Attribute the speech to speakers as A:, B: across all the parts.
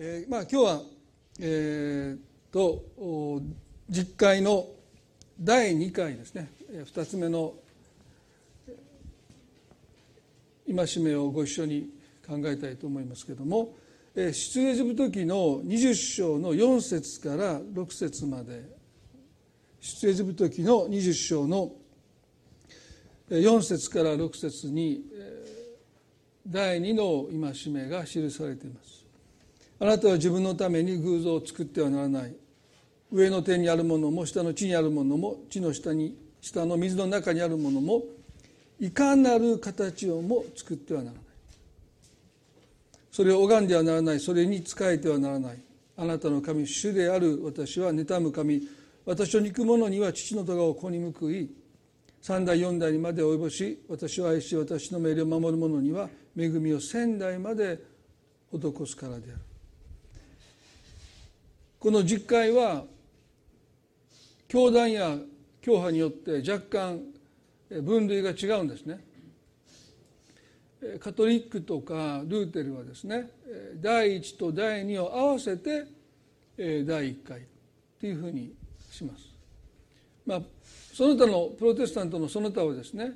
A: えー、まあ今日は、えー、と実会の第2回ですね。2つ目の戒めをご一緒に考えたいと思いますけれども出エジプト記の20章の4節から6節まで。出エジプト記の20章の4節から6節に第2の戒めが記されています。あなたは自分のために偶像を作ってはならない。上の手にあるものも下の地にあるものも地の下に下の水の中にあるものもいかなる形をも作ってはならない。それを拝んではならない。それに仕えてはならない。あなたの神主である私は妬む神。私を憎む者には父の咎を子に報い三代四代にまで及ぼし私を愛し私の命令を守る者には恵みを千代まで施すからである。この実会は教団や教派によって若干分類が違うんですね。カトリックとかルーテルはですね第1と第2を合わせて第1回というふうにします。まあその他のプロテスタントのその他はですね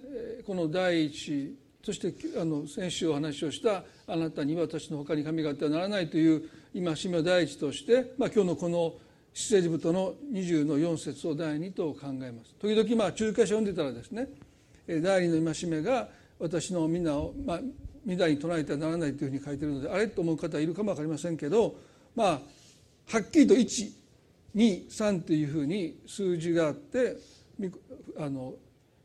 A: この第一そしてあの先週お話をした「あなたに私の他に神があってはならない」という今しめ第一として、まあ、今日のこの出エジプトの20の4節を第二と考えます。時々まあ中華書読んでたらですね第二の戒めが私の皆を、まあ、皆に唱えてはならないというふうに書いてるのであれと思う方いるかも分かりませんけどまあはっきりと123というふうに数字があってあの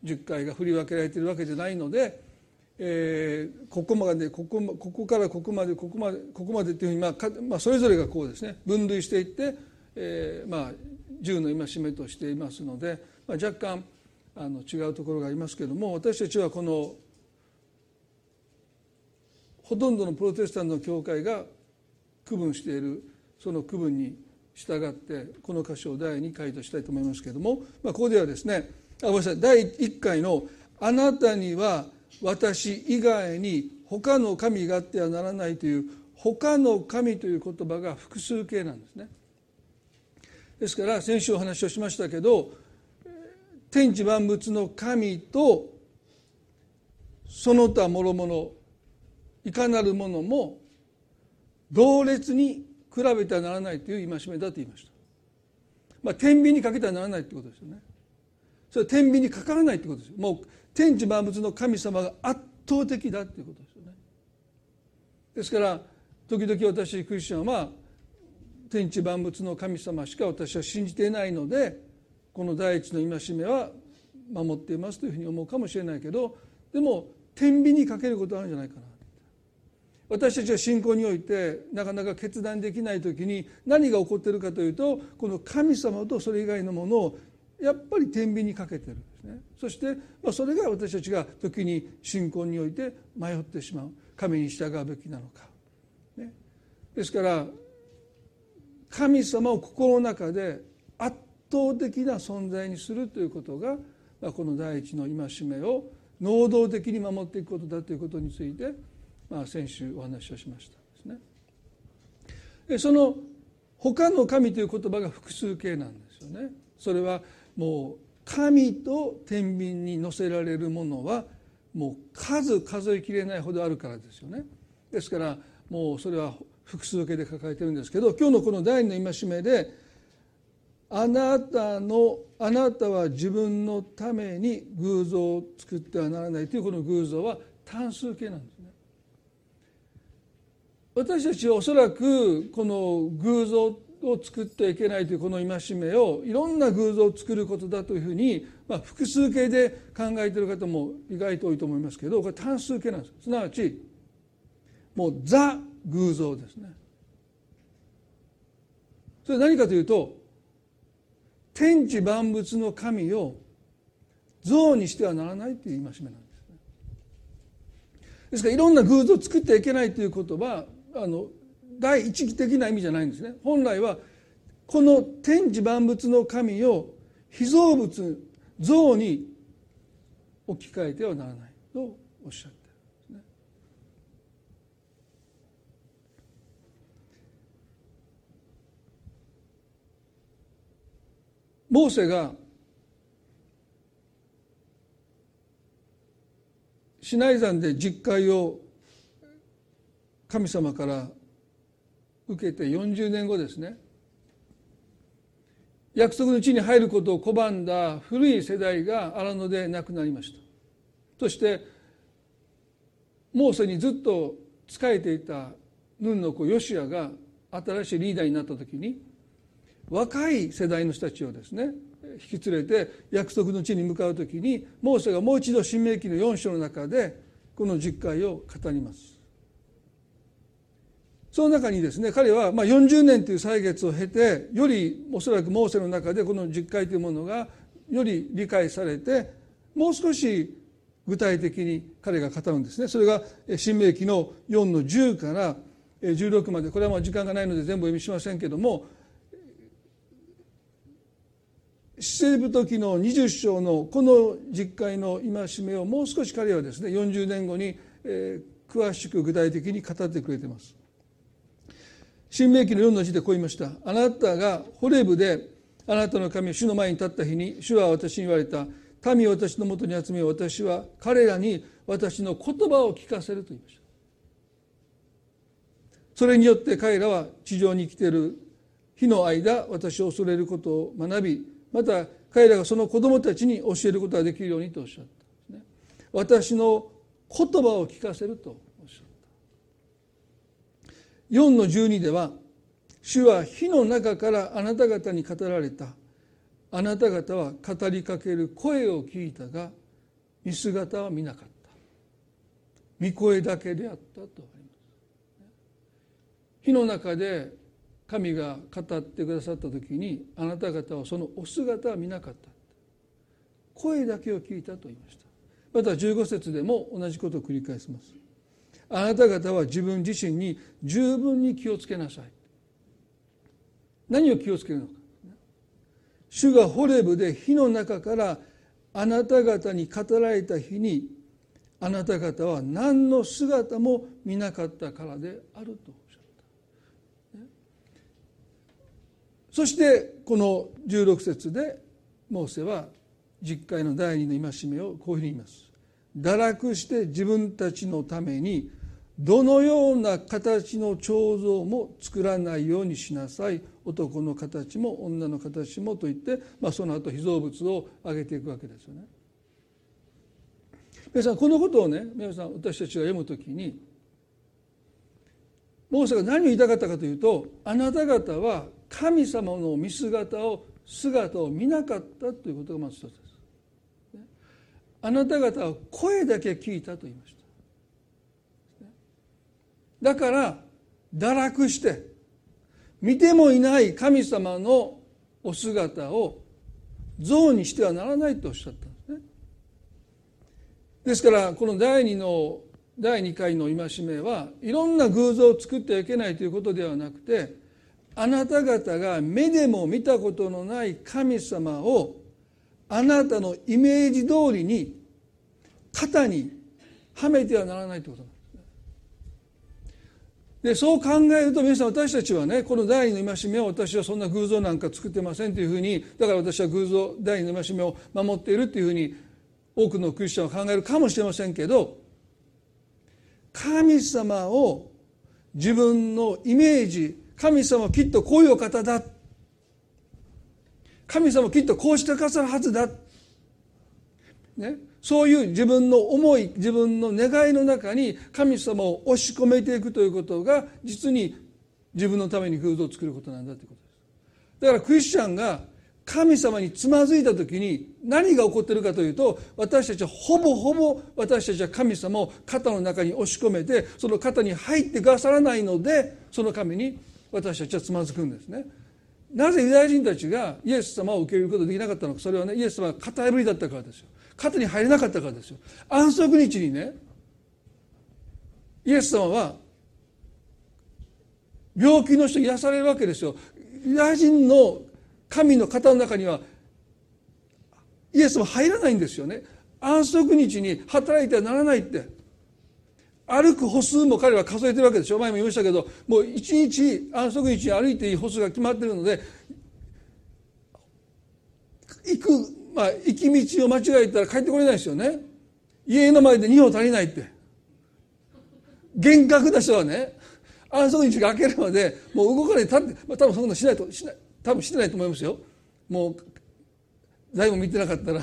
A: 10回が振り分けられているわけじゃないのでえー、ここまでここここからここまでここまでここまでっていうふうに、まあかまあ、それぞれがこうですね。分類していって、えー、まあ10の戒めとしていますので、まあ、若干あの違うところがありますけれども私たちはこのほとんどのプロテスタントの教会が区分しているその区分に従ってこの箇所を第2回としたいと思いますけれども、まあ、ここではですねあごめんなさい。第1回の「あなたには私以外に他の神があってはならないという他の神という言葉が複数形なんですね。ですから先週お話をしましたけど天地万物の神とその他諸々いかなるものも同列に比べてはならないという戒めだと言いました。まあ天秤にかけてはならないということですよね。それは天秤にかからないということですよ。もう天地万物の神様が圧倒的だということですよね。ですから時々私クリスチャンは天地万物の神様しか私は信じていないのでこの第一の戒めは守っていますというふうに思うかもしれないけどでも天秤にかけることあるんじゃないかな。私たちは信仰においてなかなか決断できない時に何が起こっているかというとこの神様とそれ以外のものをやっぱり天秤にかけてる。ね。そして、ま、それが私たちが時に信仰において迷ってしまう。神に従うべきなのか、ね、ですから神様を心の中で圧倒的な存在にするということが、ま、この第一の戒めを能動的に守っていくことだということについて、まあ、先週お話をしました。ですね。その他の神という言葉が複数形なんですよね。それはもう神と天秤に乗せられるものはもう数数えきれないほどあるからですよね。ですからもうそれは複数形で抱えてるんですけど今日のこの第二の戒めで「あなたのあなたは自分のために偶像を作ってはならない」というこの偶像は単数形なんですね。私たちはおそらくこの偶像を作ってはいけないというこの戒めをいろんな偶像を作ることだというふうに、まあ、複数形で考えている方も意外と多いと思いますけどこれ単数形なんです。すなわちもうザ偶像ですね。それ何かというと天地万物の神を像にしてはならないという戒めなんですね。ですからいろんな偶像を作ってはいけないということはあの第一義的な意味じゃないんですね本来はこの天地万物の神を被造物像に置き換えてはならないとおっしゃってるんですね。モーセがシナイ山で実戒を神様から受けて40年後ですね。約束の地に入ることを拒んだ古い世代が荒野で亡くなりました。そしてモーセにずっと仕えていたヌンの子ヨシアが新しいリーダーになった時に若い世代の人たちをですね引き連れて約束の地に向かう時にモーセがもう一度新明記の4章の中でこの実会を語ります。その中にですね彼はまあ40年という歳月を経てよりおそらくモーセの中でこの実会というものがより理解されてもう少し具体的に彼が語るんですねそれが新明記の4の10から16までこれはもう時間がないので全部お読みしませんけども出世時の20章のこの実会の戒めをもう少し彼はですね40年後に、詳しく具体的に語ってくれてます。新明記の4の字でこう言いました。あなたがホレブであなたの神主の前に立った日に主は私に言われた。民を私のもとに集め私は彼らに私の言葉を聞かせると言いました。それによって彼らは地上に生きている日の間私を恐れることを学びまた彼らがその子供たちに教えることができるようにとおっしゃったね。私の言葉を聞かせると。4の12では主は火の中からあなた方に語られた。あなた方は語りかける声を聞いたが見姿は見なかった。見声だけであったとあります。火の中で神が語ってくださった時にあなた方はそのお姿は見なかった。声だけを聞いたと言いました。また15節でも同じことを繰り返します。あなた方は自分自身に十分に気をつけなさい。何を気をつけるのか。主がホレブで火の中からあなた方に語られた日にあなた方は何の姿も見なかったからであるとおっしゃった。そしてこの16節でモーセは実会の第二の戒めをこういうふうに言います。堕落して自分たちのためにどのような形の彫像も作らないようにしなさい男の形も女の形もと言って、まあ、その後被造物を挙げていくわけですよね。皆さんこのことをね皆さん私たちが読むときにモーセが何を言いたかったかというとあなた方は神様の見姿を姿を見なかったということがまず一つです。あなた方は声だけ聞いたと言いました。だから堕落して見てもいない神様のお姿を像にしてはならないとおっしゃったんですね。ですからこの第二の第2回の戒めはいろんな偶像を作ってはいけないということではなくてあなた方が目でも見たことのない神様をあなたのイメージ通りに肩にはめてはならないということなんです。でそう考えると皆さん私たちはねこの第二の戒めを私はそんな偶像なんか作ってませんというふうにだから私は偶像第二の戒めを守っているというふうに多くのクリスチャンは考えるかもしれませんけど神様を自分のイメージ神様はきっとこういうお方だ。神様はきっとこうしてくださるはずだ、ね、そういう自分の思い自分の願いの中に神様を押し込めていくということが実に自分のために偶像を作ることなんだということです。だからクリスチャンが神様につまずいた時に何が起こっているかというと私たちはほぼほぼ私たちは神様を肩の中に押し込めてその肩に入ってくださらないのでその神に私たちはつまずくんですね。なぜユダヤ人たちがイエス様を受け入れることができなかったのかそれはねイエス様が肩破りだったからですよ。肩に入れなかったからですよ。安息日にねイエス様は病気の人癒されるわけですよ。ユダヤ人の神の肩の中にはイエス様入らないんですよね。安息日に働いてはならないって。歩く歩数も彼は数えてるわけでしょ。前も言いましたけどもう一日安息日に歩いていい歩数が決まってるので行く、まあ、行き道を間違えたら帰ってこれないですよね。家の前で2歩足りないって。厳格な人はね安息日が明けるまでもう動かないで立って、まあ、多分そんなのしないとしない多分してないと思いますよ。もう誰も見てなかったら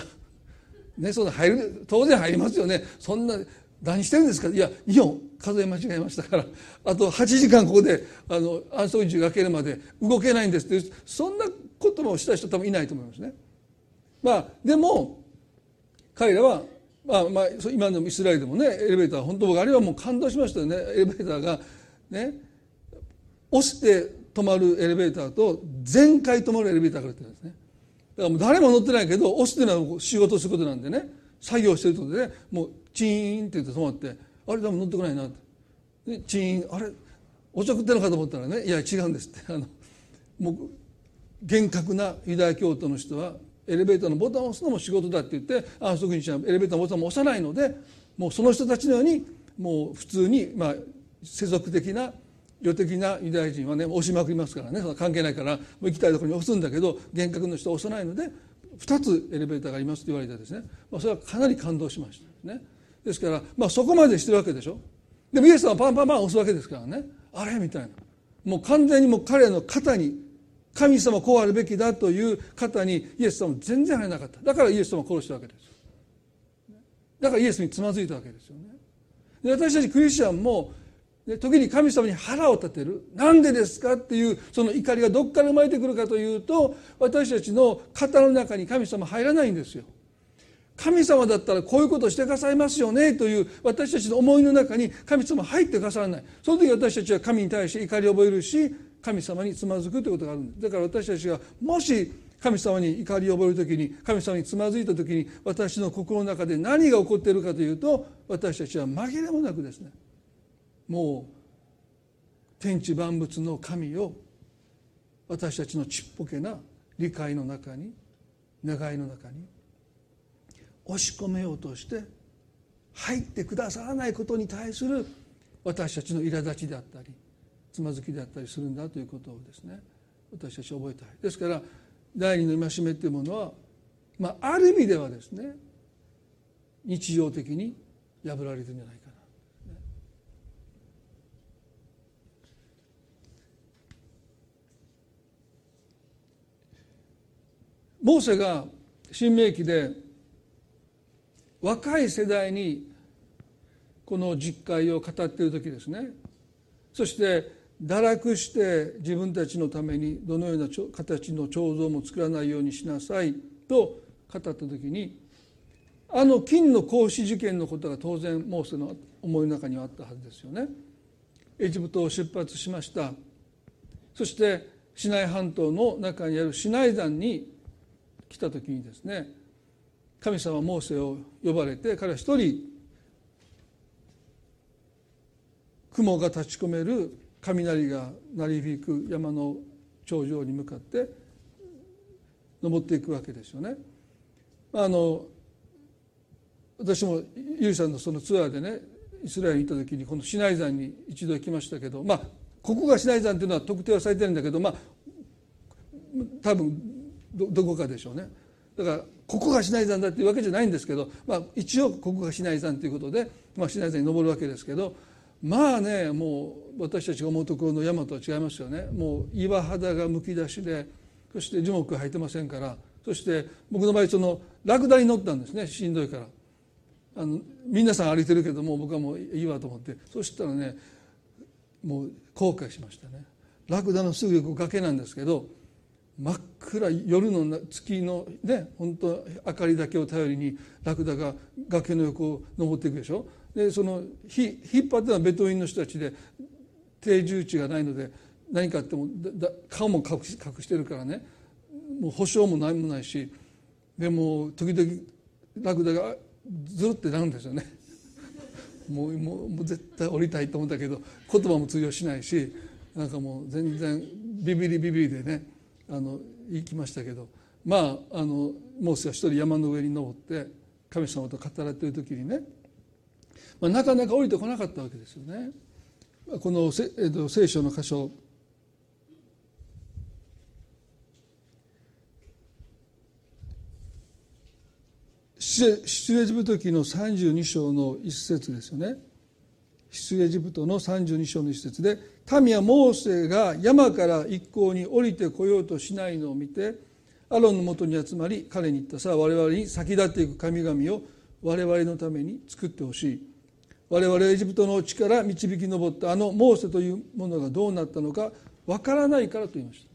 A: ねそんな入る当然入りますよね。そんな何してるんですか。いや2本数え間違えましたから。あと8時間ここであの安息日が明けるまで動けないんですってそんなこともした人多分いないと思いますね。まあでも彼らはまあまあ今のイスラエルでもねエレベーター本当僕あれはもう感動しましたよね。エレベーターがね押して止まるエレベーターと全開止まるエレベーターがあるってんですね。だからもう誰も乗ってないけど押すっていうのは仕事することなんでね作業してるってことでねもうチーンって言って止まってあれ多分乗ってこないなって。チーンあれおちょくってるのかと思ったらねいや違うんですって。あのもう厳格なユダヤ教徒の人はエレベーターのボタンを押すのも仕事だって言って安息日はエレベーターのボタンも押さないのでもうその人たちのようにもう普通にまあ世俗的な世的なユダヤ人はね押しまくりますからね。そ関係ないからもう行きたいところに押すんだけど厳格の人は押さないので2つエレベーターがありますと言われてですね、まあ、それはかなり感動しましたね。ですから、まあ、そこまでしてるわけでしょ。でもイエスさんはパンパンパン押すわけですからね。あれ？みたいな。もう完全にもう彼の肩に神様こうあるべきだという方にイエス様全然入らなかった。だからイエス様を殺したわけです。だからイエスにつまずいたわけですよね。で私たちクリスチャンも時に神様に腹を立てる。なんでですかっていうその怒りがどっから生まれてくるかというと私たちの肩の中に神様入らないんですよ。神様だったらこういうことをしてくださいますよねという私たちの思いの中に神様入ってくださらない。その時私たちは神に対して怒りを覚えるし神様につまずくということがあるんです。だから私たちがもし神様に怒りを覚える時に神様につまずいた時に私の心の中で何が起こっているかというと私たちは紛れもなくですねもう天地万物の神を私たちのちっぽけな理解の中に願いの中に押し込めようとして入ってくださらないことに対する私たちの苛立ちであったりつまずきであったりするんだということをですね私たち覚えたい。ですから第二の戒めというものは、まあ、ある意味ではですね日常的に破られてるんじゃないかな。モーセが新明記で若い世代にこの実会を語っている時ですね。そして堕落して自分たちのためにどのような形の彫像も作らないようにしなさいと語った時にあの金の孔子事件のことが当然モーセの思いの中にはあったはずですよね。エジプトを出発しましたそしてシナイ半島の中にあるシナイ山に来た時にですね神様モーセを呼ばれて彼は一人雲が立ち込める雷が鳴り響く山の頂上に向かって登っていくわけですよね。あの私もゆりさんのそのツアーでねイスラエルに行った時にこのシナイ山に一度行きましたけどまあここがシナイ山っていうのは特定はされてるんだけどまあ多分どこかでしょうね。だからここがシナイ山だっていうわけじゃないんですけど、まあ、一応ここがシナイ山ということで、まあ、シナイ山に登るわけですけどまあねもう私たちが思うところの山とは違いますよね。もう岩肌がむき出しでそして樹木が生えてませんから。そして僕の場合そのラクダに乗ったんですね。しんどいから。あの皆さん歩いてるけども僕はもういいわと思って。そしたらねもう後悔しましたね。ラクダのすぐ横崖なんですけど真っ暗夜の月のね本当明かりだけを頼りにラクダが崖の横を登っていくでしょ。でその引っ張ってたのはベトインの人たちで定住地がないので何かあっても顔も隠し隠してるからね。もう保証も何もないしでも時々ラクダがずるってなるんですよね。もうもうもう絶対降りたいと思ったけど言葉も通用しないしなんかもう全然ビビりビビりでねあの行きましたけど。まああのモーセは一人山の上に登って神様と語られてる時にね、まあ、なかなか降りてこなかったわけですよね。この聖書の箇所。出エジプト記の32章の一節ですよね。出エジプトの32章の一節で民はモーセが山から一向に降りてこようとしないのを見てアロンのもとに集まり彼に言った。さあ我々に先立っていく神々を我々のために作ってほしい。我々はエジプトの地から導き上ったあのモーセというものがどうなったのかわからないからと言いまし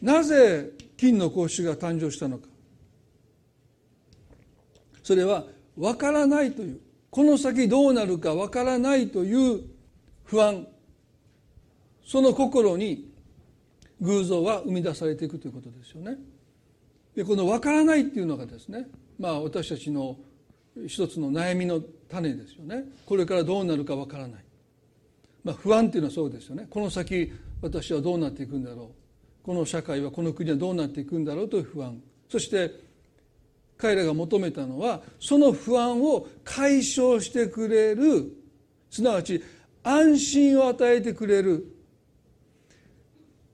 A: たなぜ金の格子が誕生したのかそれはわからないというこの先どうなるかわからないという不安その心に偶像は生み出されていくということですよね。でこの分からないっていうのがですねまあ私たちの一つの悩みの種ですよね。これからどうなるかわからない、まあ、不安っていうのはそうですよね。この先私はどうなっていくんだろう。この社会はこの国はどうなっていくんだろうという不安。そして彼らが求めたのはその不安を解消してくれる。すなわち安心を与えてくれる。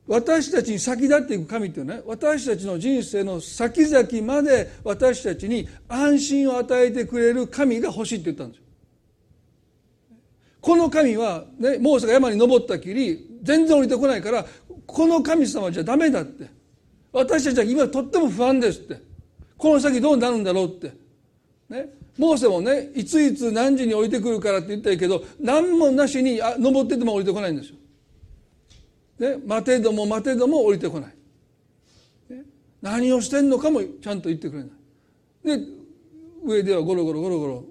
A: 私たちに先立っていく神っていうのは、ね、私たちの人生の先々まで私たちに安心を与えてくれる神が欲しいって言ったんですよ。この神は、ね、モーセが山に登ったきり全然降りてこないからこの神様じゃダメだって私たちは今とっても不安ですってこの先どうなるんだろうって。ね、モーセもねいついつ何時に降りてくるからって言ったけど何もなしにあ登ってても降りてこないんですよ。ね、待てども待てども降りてこない、ね、何をしてんのかもちゃんと言ってくれない。で上ではゴロゴロゴロゴロ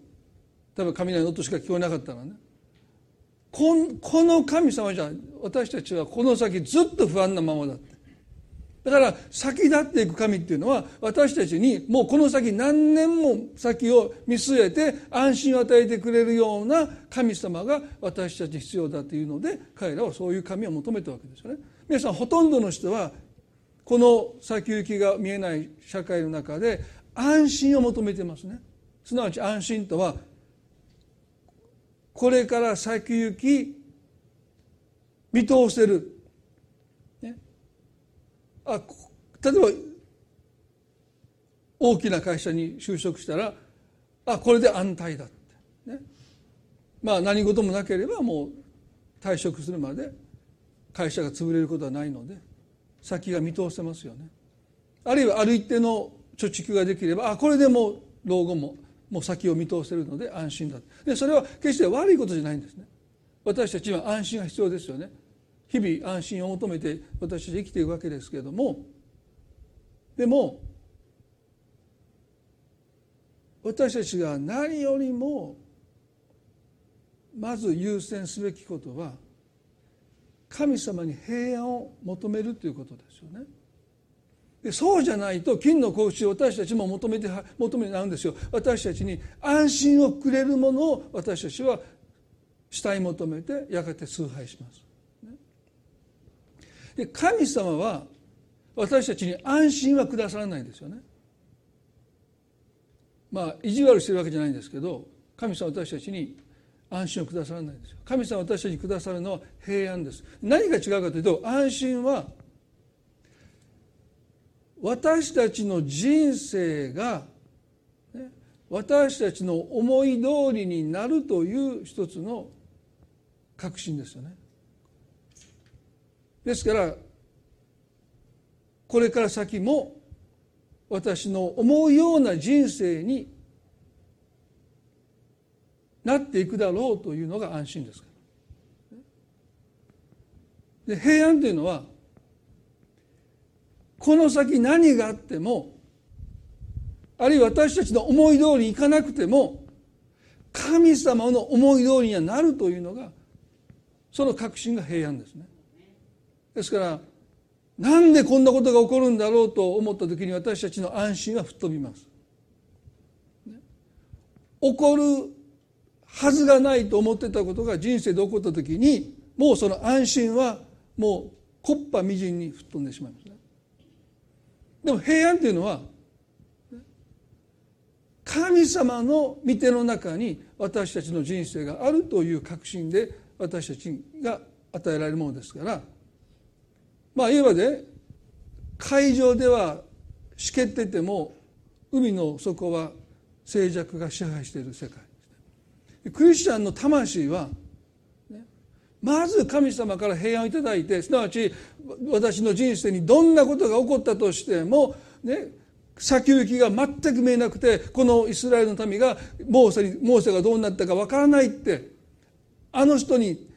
A: 多分雷の音しか聞こえなかったらね。この神様じゃ私たちはこの先ずっと不安なままだった。だから先立っていく神っていうのは私たちにもうこの先何年も先を見据えて安心を与えてくれるような神様が私たち必要だというので彼らはそういう神を求めたわけですよね。皆さんほとんどの人はこの先行きが見えない社会の中で安心を求めてますね。すなわち安心とはこれから先行き見通せるあ例えば大きな会社に就職したらあこれで安泰だって、ね、まあ何事もなければもう退職するまで会社が潰れることはないので先が見通せますよね。あるいはある一定の貯蓄ができればあこれでもう老後ももう先を見通せるので安心だでそれは決して悪いことじゃないんですね。私たちは安心が必要ですよね。日々安心を求めて私たち生きていくわけですけれどもでも私たちが何よりもまず優先すべきことは神様に平安を求めるということですよね。でそうじゃないと金の格子を私たちも求めて求めになるんですよ私たちに安心をくれるものを私たちは慕い求めてやがて崇拝しますで神様は私たちに安心はくださらないんですよね。まあ意地悪してるわけじゃないんですけど神様私たちに安心をくださらないんですよ。神様私たちにくださるのは平安です。何が違うかというと安心は私たちの人生がね私たちの思い通りになるという一つの確信ですよね。ですからこれから先も私の思うような人生になっていくだろうというのが安心ですからで平安というのはこの先何があってもあるいは私たちの思い通りにいかなくても神様の思い通りにはなるというのがその確信が平安ですね。ですからなんでこんなことが起こるんだろうと思った時に私たちの安心は吹っ飛びます。起こるはずがないと思ってたことが人生で起こった時にもうその安心はもう木っ端みじんに吹っ飛んでしまいますね。でも平安というのは神様の御手の中に私たちの人生があるという確信で私たちが与えられるものですからまあいわばで会場ではしけってても海の底は静寂が支配している世界。クリスチャンの魂はまず神様から平安をいただいてすなわち私の人生にどんなことが起こったとしても、ね、先行きが全く見えなくてこのイスラエルの民がモーセにモーセがどうなったかわからないってあの人に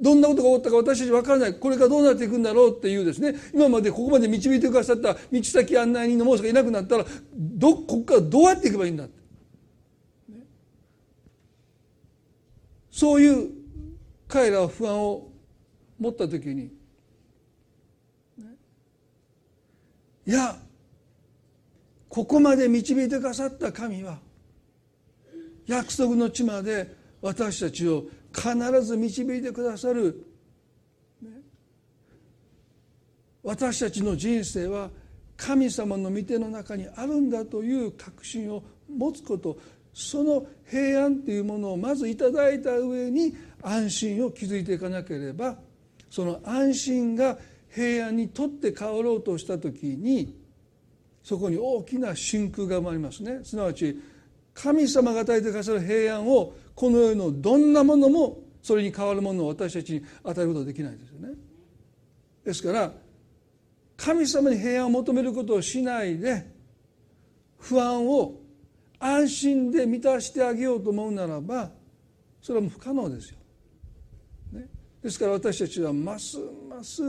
A: どんなことが起こったか私たち分からない。これからどうなっていくんだろうっていうですね。今までここまで導いてくださった道先案内人のモーセがいなくなったらどここからどうやっていけばいいんだって、そういう彼らは不安を持った時に、いやここまで導いてくださった神は約束の地まで私たちを必ず導いてくださる、私たちの人生は神様の御手の中にあるんだという確信を持つこと。その平安というものをまずいただいた上に安心を築いていかなければその安心が平安にとって変わろうとした時にそこに大きな真空が生まれますね。すなわち神様が与えてくださる平安をこの世のどんなものもそれに変わるものを私たちに与えることはできないですよねですから神様に平安を求めることをしないで不安を安心で満たしてあげようと思うならばそれはもう不可能ですよ。ね、ですから私たちはますます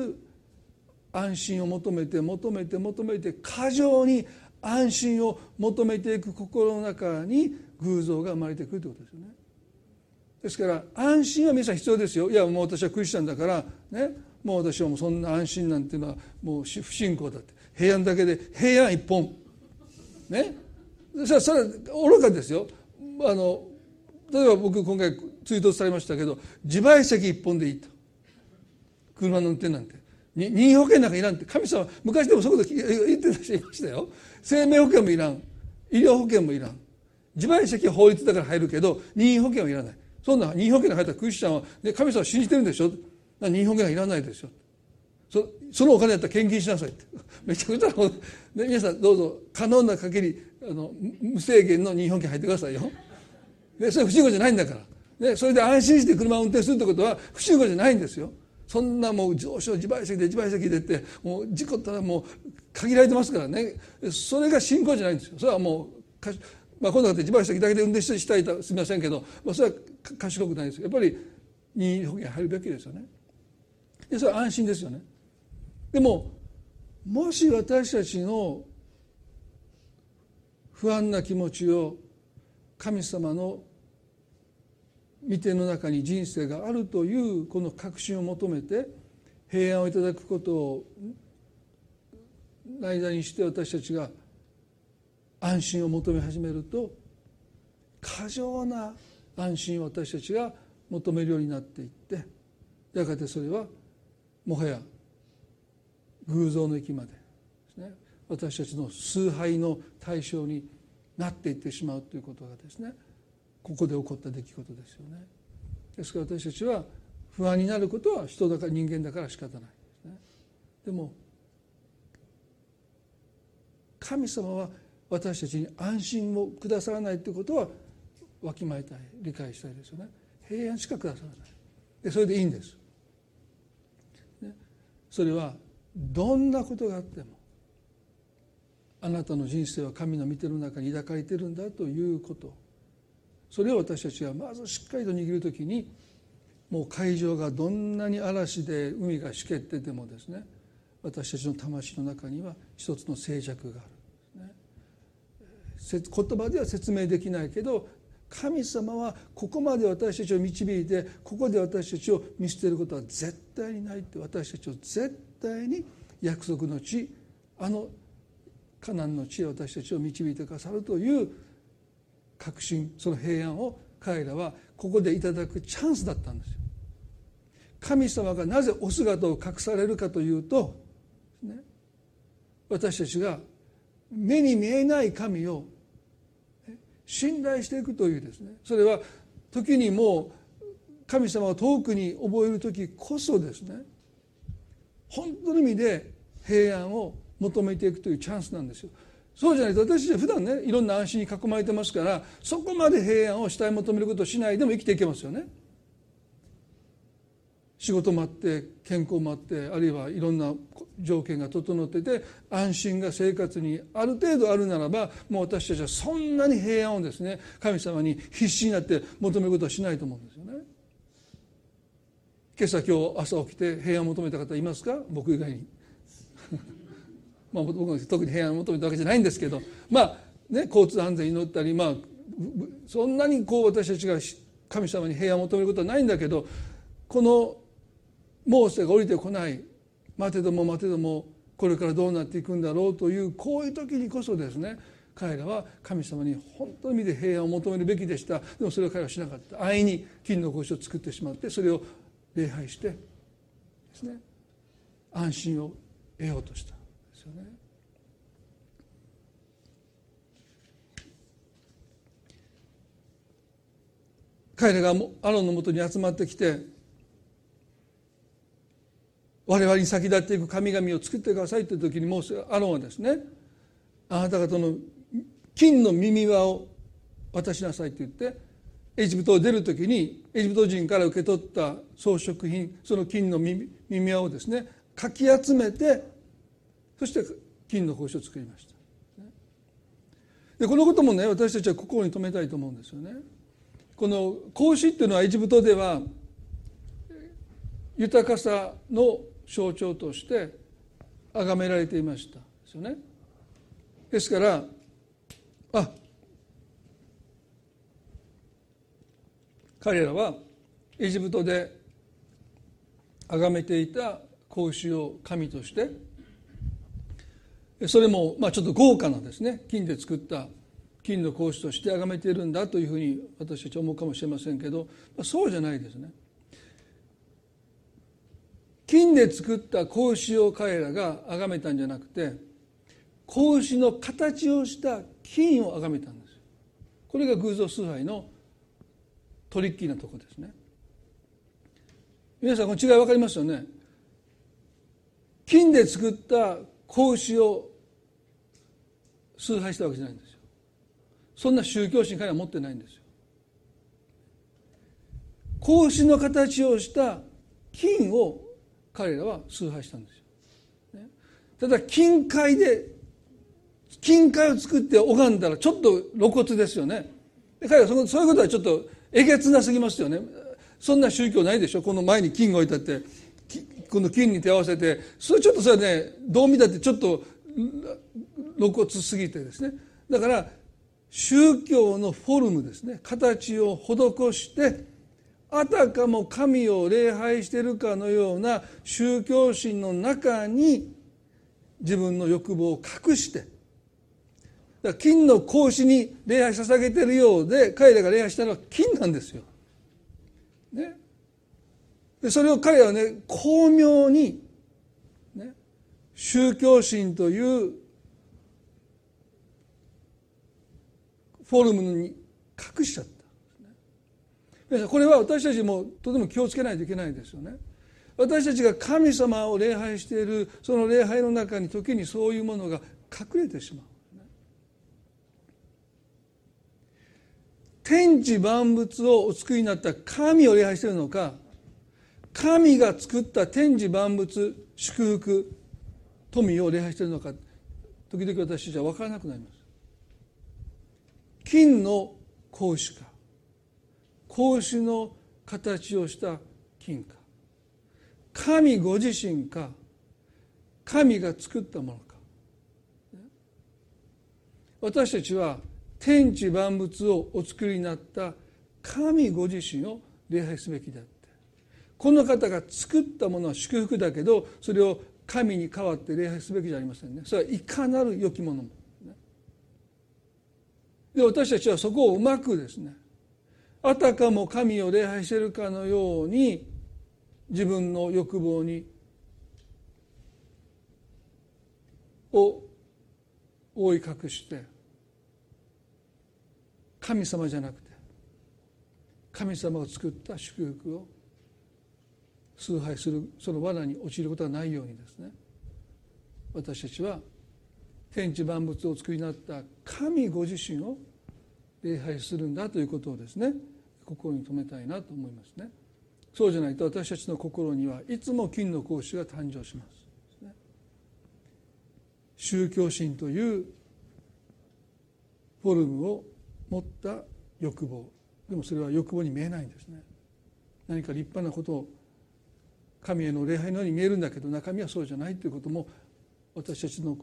A: 安心を求めて求めて求めて過剰に安心を求めていく心の中に偶像が生まれてくるということですよね。ですから安心は皆さん必要ですよ。いやもう私はクリスチャンだからね。もう私はもうそんな安心なんていうのはもう不信仰だって。平安だけで平安一本。ね。それそれ愚かですよ。あの例えば僕今回追悼されましたけど自賠責一本でいいと。車の運転なんて。任意保険なんかいらんって。神様昔でもそういうこと言ってた人いましたよ。生命保険もいらん。医療保険もいらん。自賠責は法律だから入るけど任意保険はいらない。そんな任意保険が入ったクリスチャンは、ね、神様信じてるんでしょ？任意保険はいらないですよそそのお金だったら献金しなさいって めちゃくちゃ、ね、皆さんどうぞ可能な限りあの無制限の任意保険入ってくださいよ。でそれ不信仰じゃないんだから。でそれで安心して車を運転するってことは不信仰じゃないんですよ。そんなもう上昇自賠責で自賠責でってもう事故ったらもう限られてますからねそれが信仰じゃないんですよ。それはもうまあ、こんな方自賠責だけで運転したいとすみませんけど、まあ、それは賢くないです。やっぱり任意保険入るべきですよね。でそれは安心ですよね。でももし私たちの不安な気持ちを神様の御手の中に人生があるというこの確信を求めて平安をいただくことを間にして私たちが安心を求め始めると過剰な安心を私たちが求めるようになっていってやがてそれはもはや偶像の域までですね私たちの崇拝の対象になっていってしまうということがですねここで起こった出来事ですよね。ですから私たちは不安になることは人だから人間だから仕方ないですね。でも神様は私たちに安心をくださらないということはわきまえたい理解したいですよね。平安しかくださらないでそれでいいんです。ね、それはどんなことがあってもあなたの人生は神の御手の中に抱かれているんだということそれを私たちがまずしっかりと握る時にもう海上がどんなに嵐で海がしけっててもですね私たちの魂の中には一つの静寂がある、言葉では説明できないけど神様はここまで私たちを導いてここで私たちを見捨てることは絶対にないって私たちを絶対に約束の地あのカナンの地へ私たちを導いてくださるという確信その平安を彼らはここでいただくチャンスだったんですよ。神様がなぜお姿を隠されるかというと、ね、私たちが目に見えない神を信頼していくというですね。それは時にもう神様を遠くに覚える時こそですね。本当の意味で平安を求めていくというチャンスなんですよ。そうじゃないと私たちは普段ねいろんな安心に囲まれてますからそこまで平安を主体求めることをしないでも生きていけますよね。仕事もあって健康もあってあるいはいろんな条件が整ってて安心が生活にある程度あるならばもう私たちはそんなに平安をですね神様に必死になって求めることはしないと思うんですよね。今朝今日朝起きて平安を求めた方いますか？僕以外に。まあ僕も特に平安を求めたわけじゃないんですけどまあね交通安全祈ったりまあそんなにこう私たちが神様に平安を求めることはないんだけどこのモーセが降りてこない。待てども待てどもこれからどうなっていくんだろうというこういう時にこそですね彼らは神様に本当の意味で平安を求めるべきでした。でもそれを彼らはしなかった。安易に金の格子を作ってしまってそれを礼拝してですね安心を得ようとしたんですよね。彼らがアロンのもとに集まってきて我々に先立っていく神々を作ってくださいという時にもうアロンはですねあなた方の金の耳輪を渡しなさいと言ってエジプトを出る時にエジプト人から受け取った装飾品その金の耳輪をですねかき集めてそして金の格子を作りました。でこのこともね私たちは心に留めたいと思うんですよね。この格子っていうのはエジプトでは豊かさの象徴として崇められていました。ですよね。ですからあ彼らはエジプトで崇めていた子牛を神としてそれもまあちょっと豪華なですね金で作った金の格子として崇めているんだというふうに私たち思うかもしれませんけどそうじゃないですね。金で作った格子を彼らが崇めたんじゃなくて格子の形をした金を崇めたんです。これが偶像崇拝のトリッキーなとこですね。皆さんこの違い分かりますよね。金で作った格子を崇拝したわけじゃないんですよ。そんな宗教心彼は持ってないんですよ。格子の形をした金を彼らは崇拝したんですよ、ね、ただ金塊で金塊を作って拝んだらちょっと露骨ですよね。彼はそそういうことはちょっとえげつなすぎますよね。そんな宗教ないでしょ。この前に金が置いてあってこの金に手合わせてそれちょっとそれねどう見たってちょっと露骨すぎてですね。だから宗教のフォルムですね。形を施してあたかも神を礼拝しているかのような宗教心の中に自分の欲望を隠して金の格子に礼拝捧げているようで彼らが礼拝したのは金なんですよ。ね、でそれを彼らはね巧妙に、ね、宗教心というフォルムに隠しちゃった。これは私たちもとても気をつけないといけないですよね。私たちが神様を礼拝しているその礼拝の中に時にそういうものが隠れてしまう。天地万物をお作りになった神を礼拝しているのか神が作った天地万物祝福富を礼拝しているのか時々私たちは分からなくなります金の格子か格子の形をした金か神ご自身か神が作ったものか。私たちは天地万物をお作りになった神ご自身を礼拝すべきであって。この方が作ったものは祝福だけどそれを神に代わって礼拝すべきじゃありませんね。それはいかなる良きものも、で私たちはそこをうまくですねあたかも神を礼拝しているかのように自分の欲望にを覆い隠して神様じゃなくて神様を作った祝福を崇拝するその罠に陥ることがないようにですね私たちは天地万物を作りになった神ご自身を礼拝するんだということをですね心に留めたいなと思いますね。そうじゃないと私たちの心にはいつも金の格子が誕生します。宗教心というフォルムを持った欲望。でもそれは欲望に見えないんですね。何か立派なことを神への礼拝のように見えるんだけど中身はそうじゃないということも私たちの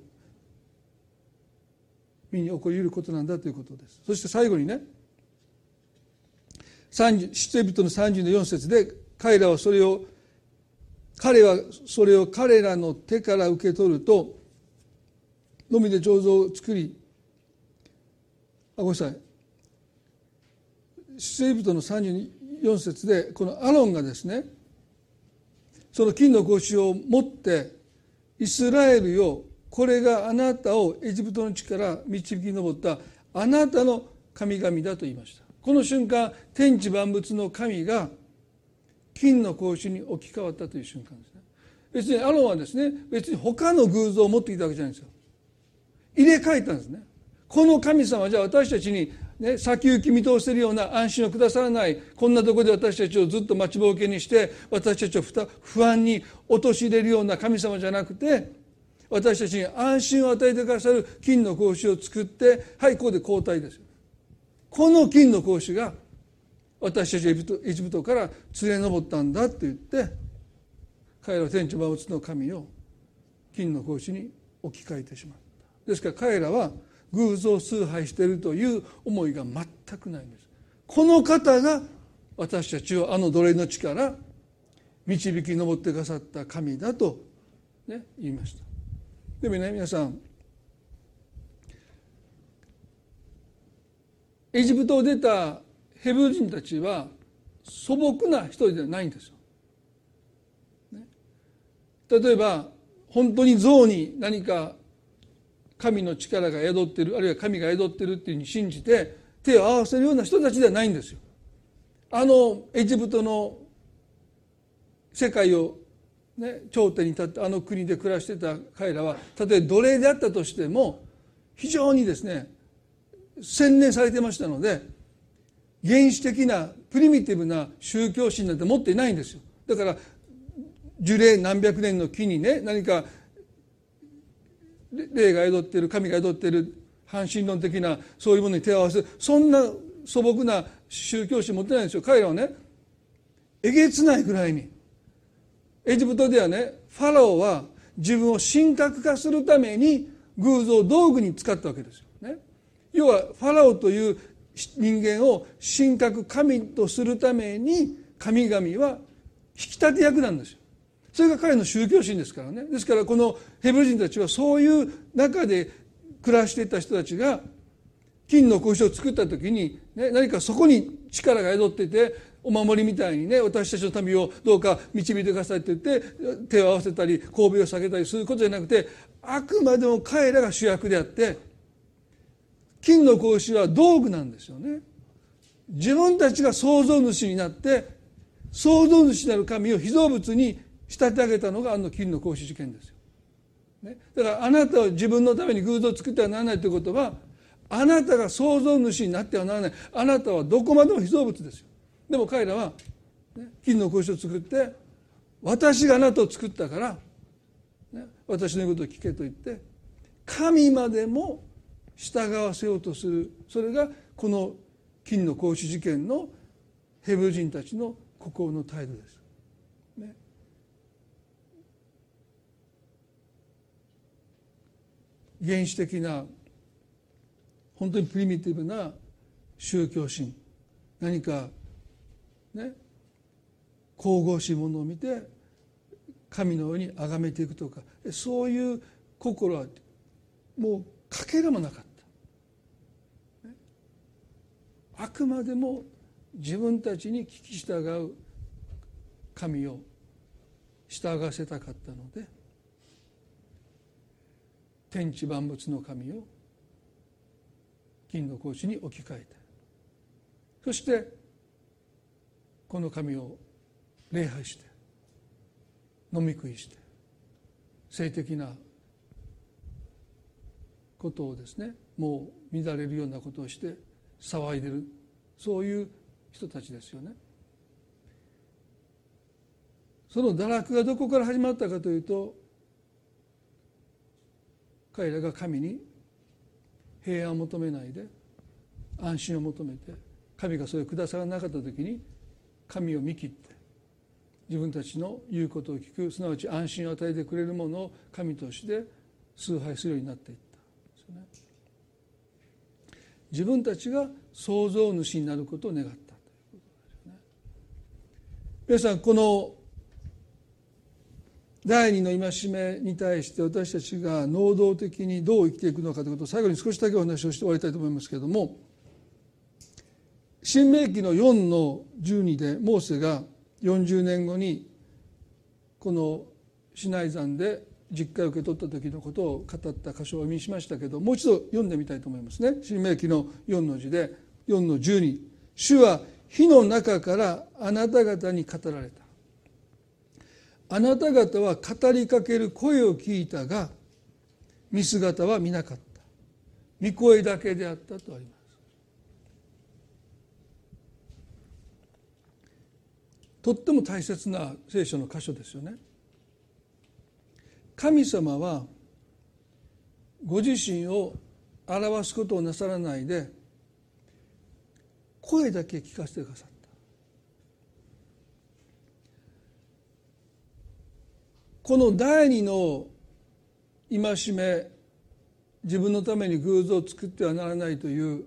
A: 身に起こり得ることなんだということです。そして最後にね出エ人の30の4節で彼らはそれを彼はそれを彼らの手から受け取るとのみで彫像を作りあごめんなさい。出エ人の34節でこのアロンがですねその金の格子を持ってイスラエルよこれがあなたをエジプトの地から導き上ったあなたの神々だと言いました。この瞬間天地万物の神が金の格子に置き換わったという瞬間ですね。別にアロンはですね別に他の偶像を持っていたわけじゃないんですよ。入れ替えたんですね。この神様じゃあ私たちに、ね、先行き見通せるような安心をくださらないこんなところで私たちをずっと待ちぼうけにして私たちを不安に陥れるような神様じゃなくて私たちに安心を与えてくださる金の格子を作ってはいここで交代ですよ。この金の格子が私たちエジプトから連れ上ったんだって言って彼らは天地万物の神を金の格子に置き換えてしまった。ですから彼らは偶像崇拝しているという思いが全くないんです。この方が私たちをあの奴隷の地から導き上ってくださった神だと、ね、言いました。でもね皆さんエジプトを出たヘブル人たちは素朴な人ではないんですよ。ね、例えば本当に象に何か神の力が宿ってるあるいは神が宿ってるっていうふうに信じて手を合わせるような人たちではないんですよ。あのエジプトの世界を、ね、頂点に立ってあの国で暮らしてた彼らはたとえ奴隷であったとしても非常にですね洗練されてましたので原始的なプリミティブな宗教心なんて持っていないんですよ。だから樹齢何百年の木にね何か霊が宿っている神が宿っている半神論的なそういうものに手を合わせるそんな素朴な宗教心持ってないんですよ。彼らはねえげつないぐらいにエジプトではねファラオは自分を神格化するために偶像道具に使ったわけですよ、要はファラオという人間を神格神とするために神々は引き立て役なんですよ。それが彼の宗教心ですからね。ですからこのヘブル人たちはそういう中で暮らしていた人たちが金の格子を作った時に、ね、何かそこに力が宿っててお守りみたいにね私たちの民をどうか導いてくださいって言って手を合わせたり神戸を下げたりすることじゃなくてあくまでも彼らが主役であって金の格子は道具なんですよね。自分たちが創造主になって創造主なる神を被造物に仕立て上げたのがあの金の格子事件ですよ、ね、だからあなたは自分のために偶像を作ってはならないということはあなたが創造主になってはならない。あなたはどこまでも被造物ですよ。でも彼らは、ね、金の格子を作って私があなたを作ったから、ね、私の言うことを聞けと言って神までも従わせようとする。それがこの金の格子事件のヘブル人たちの心の態度です。原始的な本当にプリミティブな宗教心。何かね。神々しいものを見て神のように崇めていくとか。そういう心はもうかけらもなかった、あくまでも自分たちに聞き従う神を従わせたかったので天地万物の神を金の格子に置き換えてそしてこの神を礼拝して飲み食いして性的なことをですねもう乱れるようなことをして騒いでるそういう人たちですよね。その堕落がどこから始まったかというと彼らが神に平安を求めないで安心を求めて神がそれを下さらなかった時に神を見切って自分たちの言うことを聞くすなわち安心を与えてくれるものを神として崇拝するようになっていったんですよね。自分たちが創造主になることを願ったということですね。皆さんこの第二の戒めに対して私たちが能動的にどう生きていくのかということを最後に少しだけお話をして終わりたいと思いますけれども新明記の4の12でモーセが40年後にこのシナイ山で実家を受け取った時のことを語った箇所を見しましたけどもう一度読んでみたいと思いますね。新明記の4の字で4の12主は火の中からあなた方に語られた。あなた方は語りかける声を聞いたが見姿は見なかった。見声だけであったとあります。とっても大切な聖書の箇所ですよね。神様はご自身を表すことをなさらないで声だけ聞かせてくださった。この第二の戒め自分のために偶像を作ってはならないという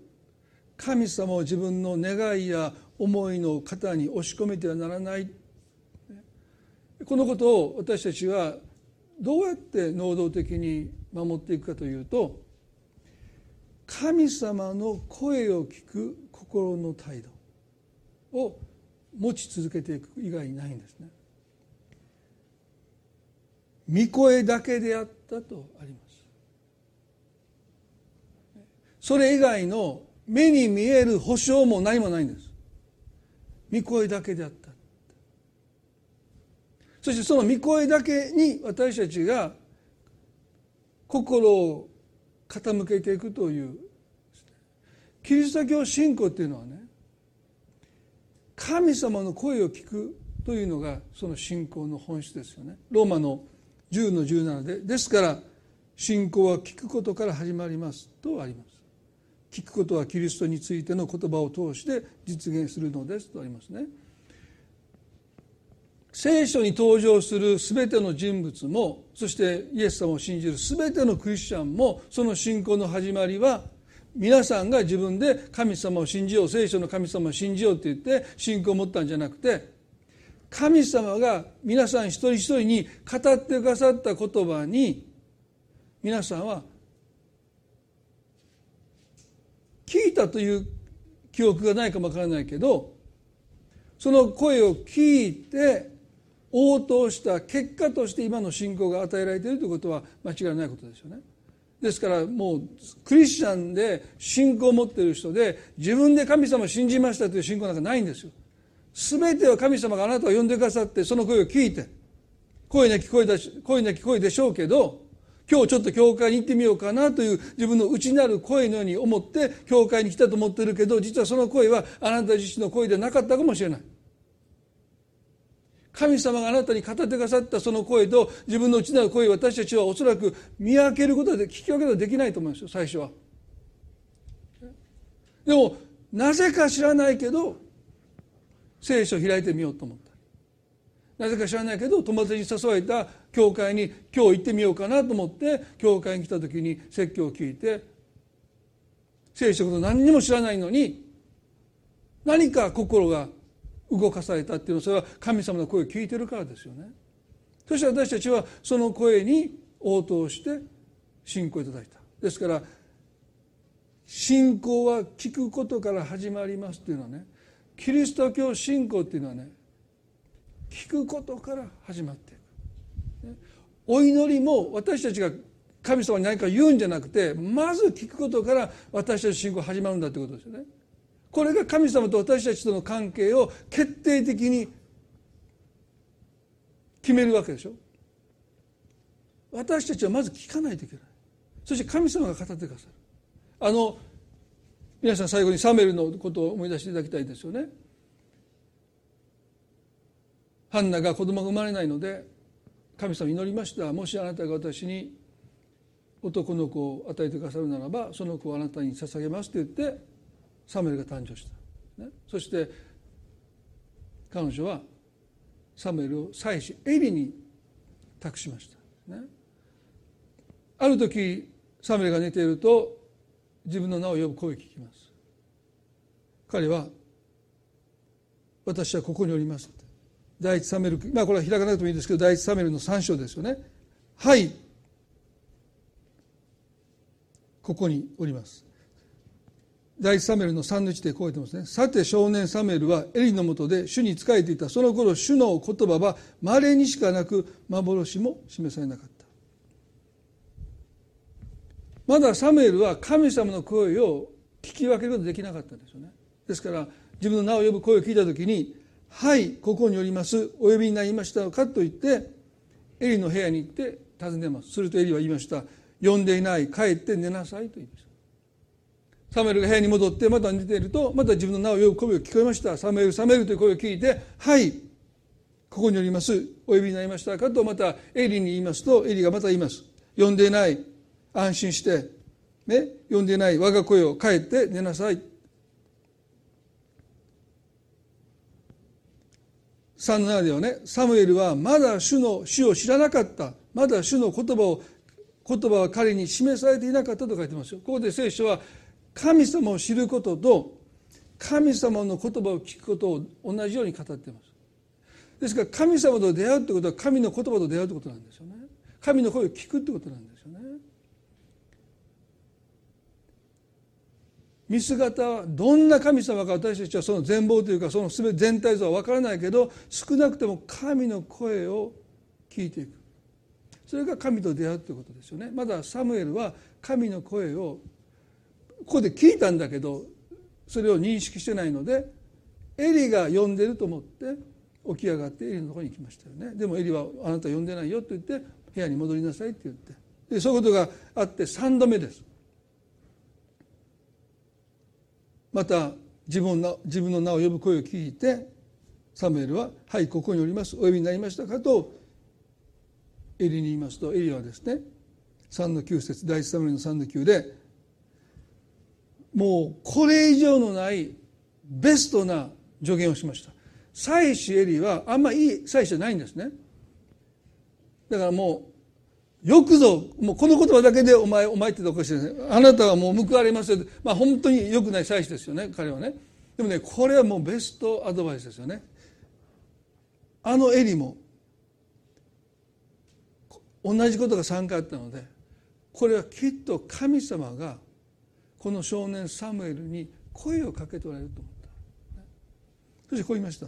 A: 神様を自分の願いや思いの肩に押し込めてはならない。このことを私たちはどうやって能動的に守っていくかというと神様の声を聞く心の態度を持ち続けていく以外にないんですね。御声だけであったとあります。それ以外の目に見える保証も何もないんです。御声だけであった。そしてその御声だけに私たちが心を傾けていくというキリスト教信仰っていうのはね神様の声を聞くというのがその信仰の本質ですよね。ローマの10の17でですから信仰は聞くことから始まりますとあります。聞くことはキリストについての言葉を通して実現するのですとありますね。聖書に登場する全ての人物もそしてイエス様を信じる全てのクリスチャンもその信仰の始まりは皆さんが自分で神様を信じよう聖書の神様を信じようって言って信仰を持ったんじゃなくて神様が皆さん一人一人に語ってくださった言葉に皆さんは聞いたという記憶がないかもわからないけどその声を聞いて応答した結果として今の信仰が与えられているということは間違いないことですよね。ですからもうクリスチャンで信仰を持っている人で自分で神様を信じましたという信仰なんかないんですよ。全ては神様があなたを呼んでくださってその声を聞いて声なき声だし声なき声でしょうけど今日ちょっと教会に行ってみようかなという自分の内なる声のように思って教会に来たと思ってるけど実はその声はあなた自身の声でなかったかもしれない。神様があなたに語ってくださったその声と自分の内なる声を私たちはおそらく見分けることで聞き分けることはできないと思いますよ最初は。でもなぜか知らないけど聖書を開いてみようと思ったなぜか知らないけど友達に誘われた教会に今日行ってみようかなと思って教会に来た時に説教を聞いて聖書のこと何にも知らないのに何か心が動かされたっていうのはそれは神様の声を聞いてるからですよね。そして私たちはその声に応答して信仰いただいた。ですから信仰は聞くことから始まりますっていうのはねキリスト教信仰っていうのはね聞くことから始まっていく、お祈りも私たちが神様に何か言うんじゃなくてまず聞くことから私たち信仰始まるんだってことですよね。これが神様と私たちとの関係を決定的に決めるわけでしょ。私たちはまず聞かないといけない。そして神様が語ってくださる。あの皆さん最後にサメルのことを思い出していただきたいですよね。ハンナが子供が生まれないので神様祈りました。もしあなたが私に男の子を与えてくださるならばその子をあなたに捧げますと言ってサムエルが誕生した、ね、そして彼女はサムエルを妻子エリに託しました、ね、ある時サムエルが寝ていると自分の名を呼ぶ声を聞きます。彼は「私はここにおります」って。第一サメルまあこれは開かなくてもいいですけど第一サメルの3章ですよね。はい。ここにおります。第一サメルの3の1でこう言ってますね。さて少年サメルはエリのもとで主に仕えていたその頃主の言葉はまれにしかなく幻も示されなかった。まだサムエルは神様の声を聞き分けることできなかったんですよね。ですから自分の名を呼ぶ声を聞いた時に「はいここにおります。お呼びになりましたか」と言ってエリの部屋に行って尋ねます。するとエリは言いました「呼んでいない。帰って寝なさい」と言いました。サムエルが部屋に戻ってまた寝ているとまた自分の名を呼ぶ声が聞こえました。サムエルサムエルという声を聞いて「はいここにおります。お呼びになりましたか?」とまたエリに言いますとエリがまた言います「呼んでいない。安心して。ね呼んでいない。我が声を帰って寝なさい」37ではね。サムエルはまだ主の死を知らなかった。まだ主の言葉を言葉は彼に示されていなかったと書いてますよ。ここで聖書は神様を知ることと神様の言葉を聞くことを同じように語っています。ですから神様と出会うってことは神の言葉と出会うってことなんですよね。神の声を聞くってことなんですよね。見姿はどんな神様か私たちはその全貌というかその全全体像は分からないけど少なくとも神の声を聞いていく。それが神と出会うということですよね。まだサムエルは神の声をここで聞いたんだけどそれを認識してないのでエリが呼んでると思って起き上がってエリのところに行きましたよね。でもエリは「あなた呼んでないよ」と言って部屋に戻りなさいって言って。でそういうことがあって3度目です。また自分の自分の名を呼ぶ声を聞いてサムエルは「はいここにおります。お呼びになりましたか?」とエリに言いますとエリはですね3の9節第一サムエルの3の9でもうこれ以上のないベストな助言をしました。妻子エリはあんまいい妻子じゃないんですね。だからもうよくぞもうこの言葉だけでお前お前っておかしいですねあなたはもう報われますよまあ本当に良くない妻子ですよね彼はね。でもねこれはもうベストアドバイスですよね。あのエリも同じことが3回あったのでこれはきっと神様がこの少年サムエルに声をかけておられると思った。そしてこう言いました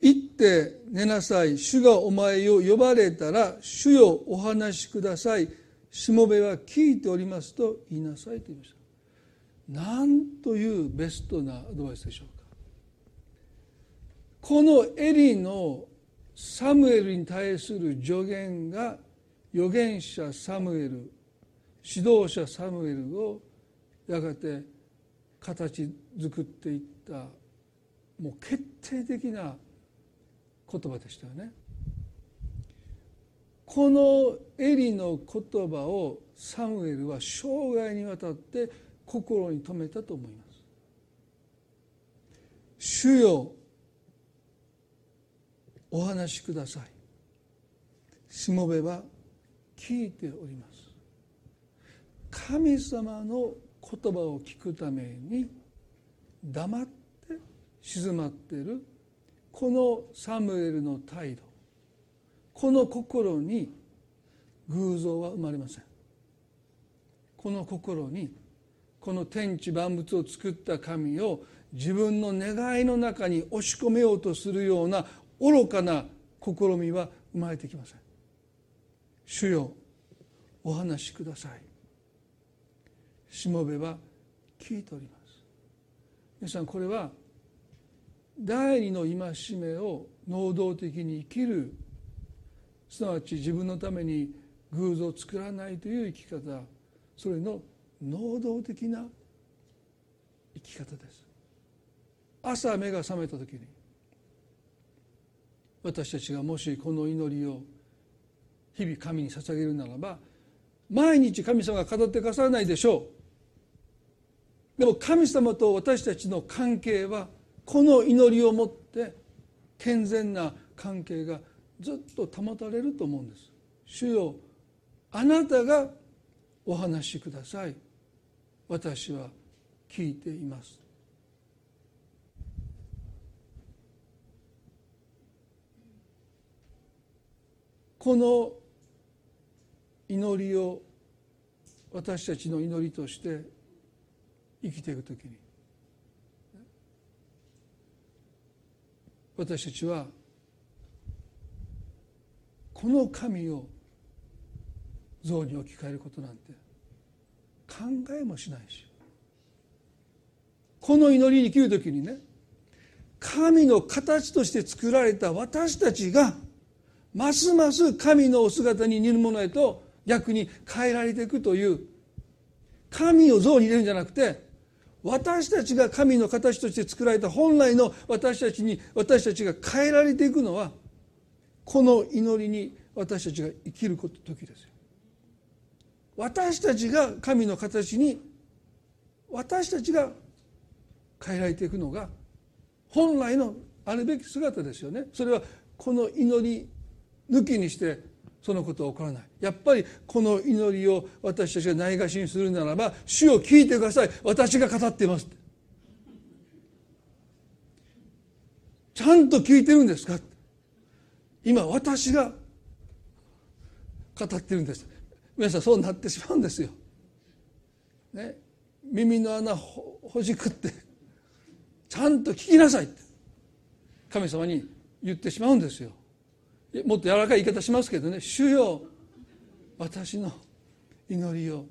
A: 行って寝なさい。主がお前を呼ばれたら主よお話しください。しもべは聞いておりますと言いなさいと言いました。なんというベストなアドバイスでしょうか。このエリのサムエルに対する助言が預言者サムエル指導者サムエルをやがて形作っていったもう決定的な言葉でしたよね。このエリの言葉をサムエルは生涯にわたって心に留めたと思います。主よお話しください。しもべは聞いております。神様の言葉を聞くために黙って静まってるこのサムエルの態度この心に偶像は生まれません。この心にこの天地万物を作った神を自分の願いの中に押し込めようとするような愚かな試みは生まれてきません。主よお話しください。しもべは聞いております。皆さんこれは第二の戒めを能動的に生きるすなわち自分のために偶像を作らないという生き方それの能動的な生き方です。朝目が覚めた時に私たちがもしこの祈りを日々神に捧げるならば毎日神様が語ってくださらないでしょう。でも神様と私たちの関係はこの祈りをもって健全な関係がずっと保たれると思うんです。主よあなたがお話しください。私は聞いています。この祈りを私たちの祈りとして生きていくときに私たちはこの神を像に置き換えることなんて考えもしないしこの祈りに生きる時にね神の形として作られた私たちがますます神のお姿に似るものへと逆に変えられていくという神を像に入れるんじゃなくて私たちが神の形として作られた本来の私たちに私たちが変えられていくのはこの祈りに私たちが生きる時ですよ。私たちが神の形に私たちが変えられていくのが本来のあるべき姿ですよね。それはこの祈り抜きにしてそのことは起こらない。やっぱりこの祈りを私たちがないがしにするならば主を聞いてください。私が語っています。ちゃんと聞いてるんですか？今私が語ってるんです。皆さんそうなってしまうんですよ。ね、耳の穴ほじくってちゃんと聞きなさいって。神様に言ってしまうんですよ。もっと柔らかい言い方しますけどね「主よ私の祈りを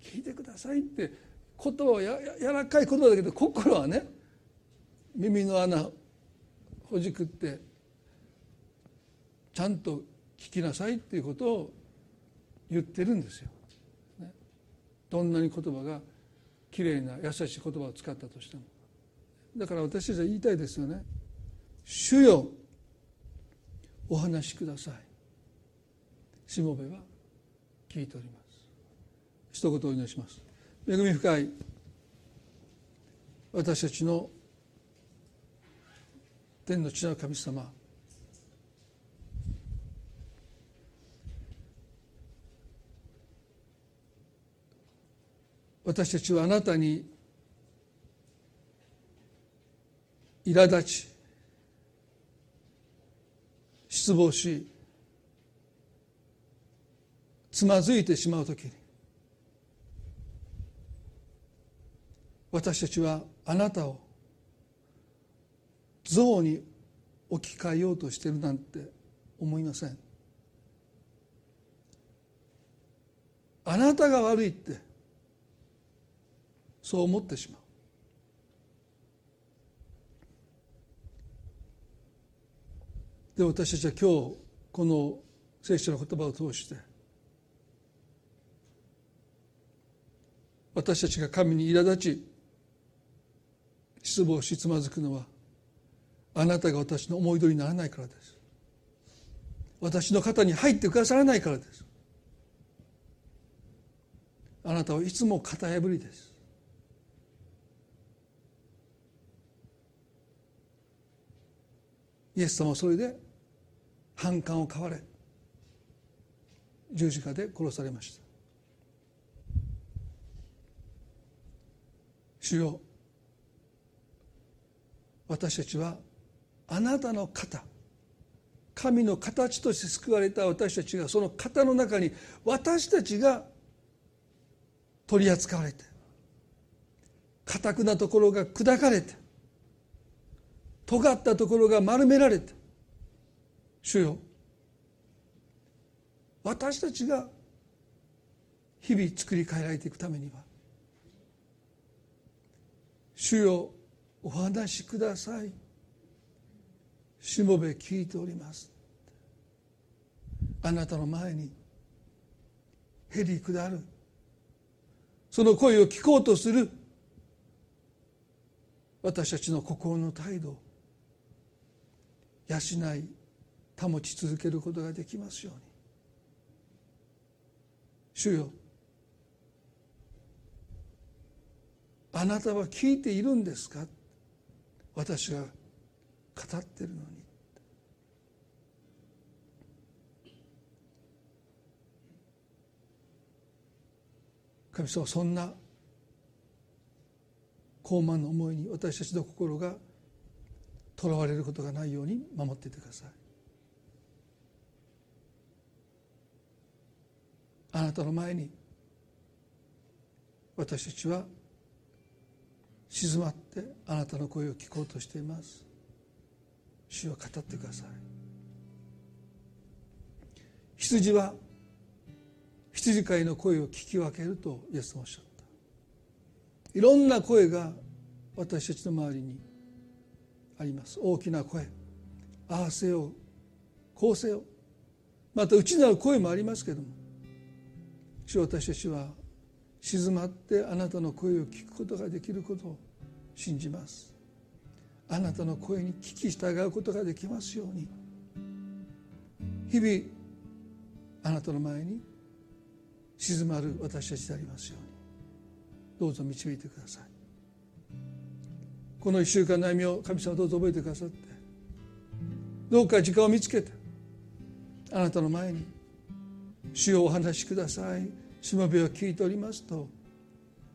A: 聞いてください」って言葉はや柔らかい言葉だけど心はね耳の穴ほじくってちゃんと聞きなさいっていうことを言ってるんですよ。ね、どんなに言葉がきれいな優しい言葉を使ったとしても。だから私たちは言いたいですよね。主よお話しください。しもべは聞いております。一言お祈りします。恵み深い私たちの天の地の神様。私たちはあなたに苛立ち失望しつまずいてしまう時に私たちはあなたを像に置き換えようとしているなんて思いません。あなたが悪いってそう思ってしまう。で私たちは今日この聖書の言葉を通して私たちが神に苛立ち失望しつまずくのはあなたが私の思い通りにならないからです。私の肩に入ってくださらないからです。あなたはいつも型破りです。イエス様はそれで反感を買われ十字架で殺されました。主よ私たちはあなたの型神の形として救われた私たちがその型の中に私たちが取り扱われてかくなところが砕かれて尖ったところが丸められて主よ。私たちが日々作り変えられていくためには主よお話しください。しもべ聞いております。あなたの前にへり下る。その声を聞こうとする。私たちの心の態度養い保ち続けることができますように。主よあなたは聞いているんですか？私が語ってるのに。神様そんな高慢の思いに私たちの心がとらわれることがないように守っていてください。あなたの前に私たちは静まってあなたの声を聞こうとしています。主を語ってください。羊は羊飼いの声を聞き分けるとイエスもおっしゃった。いろんな声が私たちの周りにあります。大きな声。ああせよこうせよまた内なる声もありますけども。主私たちは静まってあなたの声を聞くことができることを信じます。あなたの声に聞き従うことができますように。日々あなたの前に静まる私たちでありますように。どうぞ導いてください。この1週間の歩みを神様どうぞ覚えてくださって。どうか時間を見つけてあなたの前に主をお話しください。しもべを聞いておりますと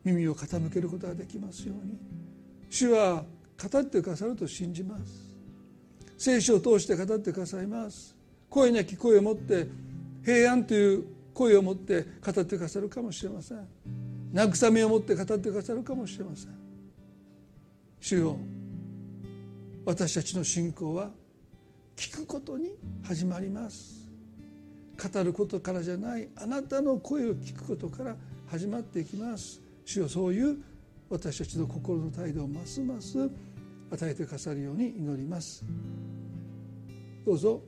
A: 耳を傾けることができますように。主は語ってくださると信じます。聖書を通して語ってくださいます。声なき声を持って平安という声を持って語ってくださるかもしれません。慰めを持って語ってくださるかもしれません。主よ私たちの信仰は聞くことに始まります。語ることからじゃないあなたの声を聞くことから始まっていきます。主よそういう私たちの心の態度をますます与えてくださるように祈ります。どうぞ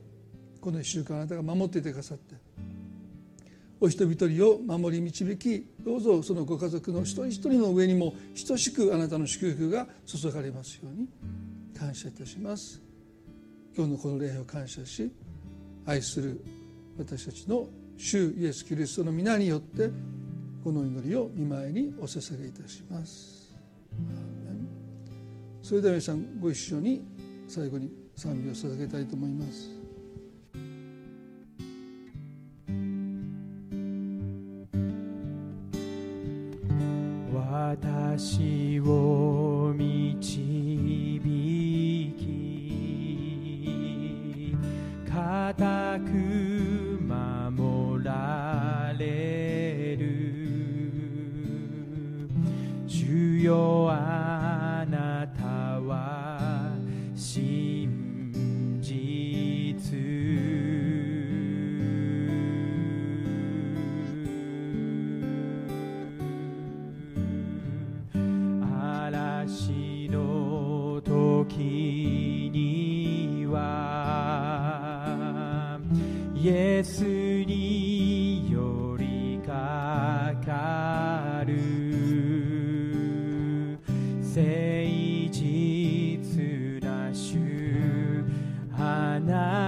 A: この1週間あなたが守っていてくださってお人々を守り導きどうぞそのご家族の一人一人の上にも等しくあなたの祝福が注がれますように感謝いたします。今日のこの礼を感謝し愛する私たちの主イエス・キリストの皆によってこの祈りを見舞いにお捧げいたします。それでは皆さんご一緒に最後に賛美を捧げたいと思います。
B: 私を導き固くあな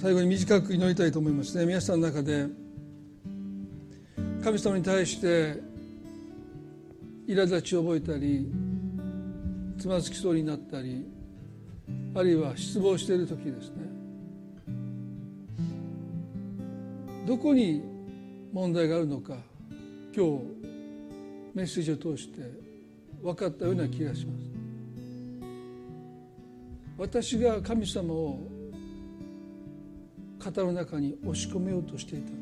A: 最後に短く祈りたいと思いますね皆さんの中で神様に対して苛立ちを覚えたりつまずきそうになったりあるいは失望している時ですね。どこに問題があるのか今日メッセージを通して分かったような気がします。私が神様を肩の中に押し込めようとしていた。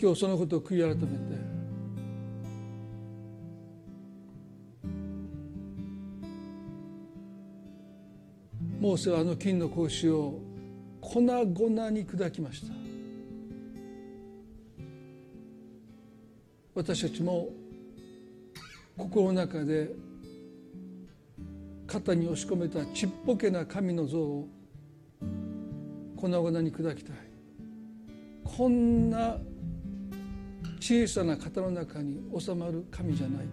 A: 今日そのことを悔い改めて。モーセはあの金の格子を粉々に砕きました。私たちも心の中で肩に押し込めたちっぽけな神の像を粉々に砕きたい。こんな小さな型の中に収まる神じゃない。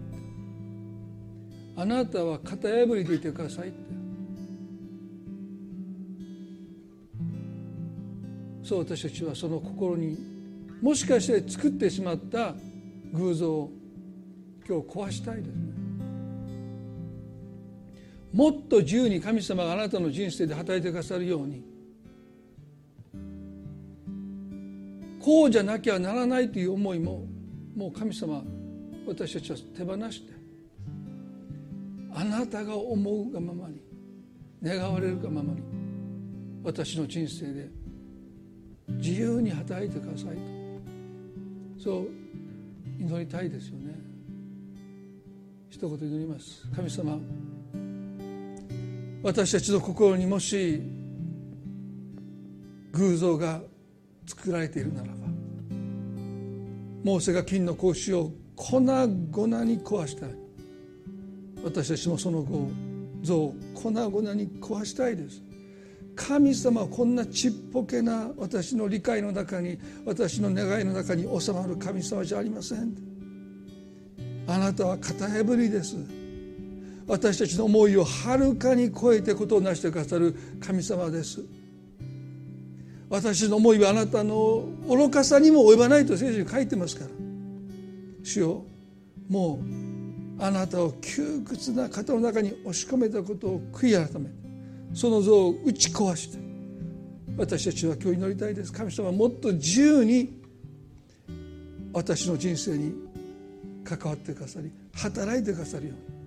A: あなたは型破りでいてくださいって。そう私たちはその心にもしかして作ってしまった偶像を今日壊したいですね。もっと自由に神様があなたの人生で働いてくださるように。こうじゃなきゃならないという思いももう神様私たちは手放してあなたが思うがままに願われるがままに私の人生で自由に働いてくださいと。そう祈りたいですよね。一言祈ります。神様私たちの心にもし偶像が作られているならばモーセが金の格子を粉々に壊したい。私たちもその後像を粉々に壊したいです。神様はこんなちっぽけな私の理解の中に私の願いの中に収まる神様じゃありません。あなたは型破りです。私たちの思いをはるかに超えてことを成してくださる神様です。私の思いはあなたの愚かさにも及ばないと聖書に書いてますから。主よもうあなたを窮屈な方の中に押し込めたことを悔い改めその像を打ち壊して私たちは今日祈りたいです。神様はもっと自由に私の人生に関わってくださり働いてくださるように。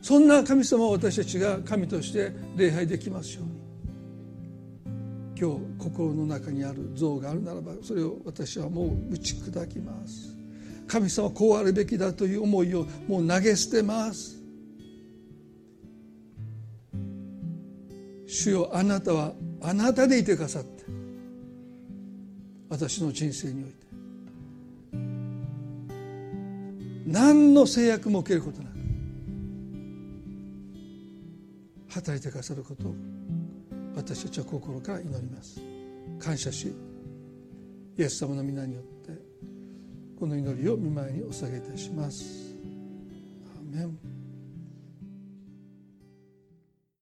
A: そんな神様を私たちが神として礼拝できますように。今日心の中にある像があるならばそれを私はもう打ち砕きます。神様こうあるべきだという思いをもう投げ捨てます。主よあなたはあなたでいてくださって私の人生において。何の制約も受けることなく。働いてくださることを私たちは心から祈ります。感謝しイエス様の皆によってこの祈りを見舞いにお下げいたします。アメン。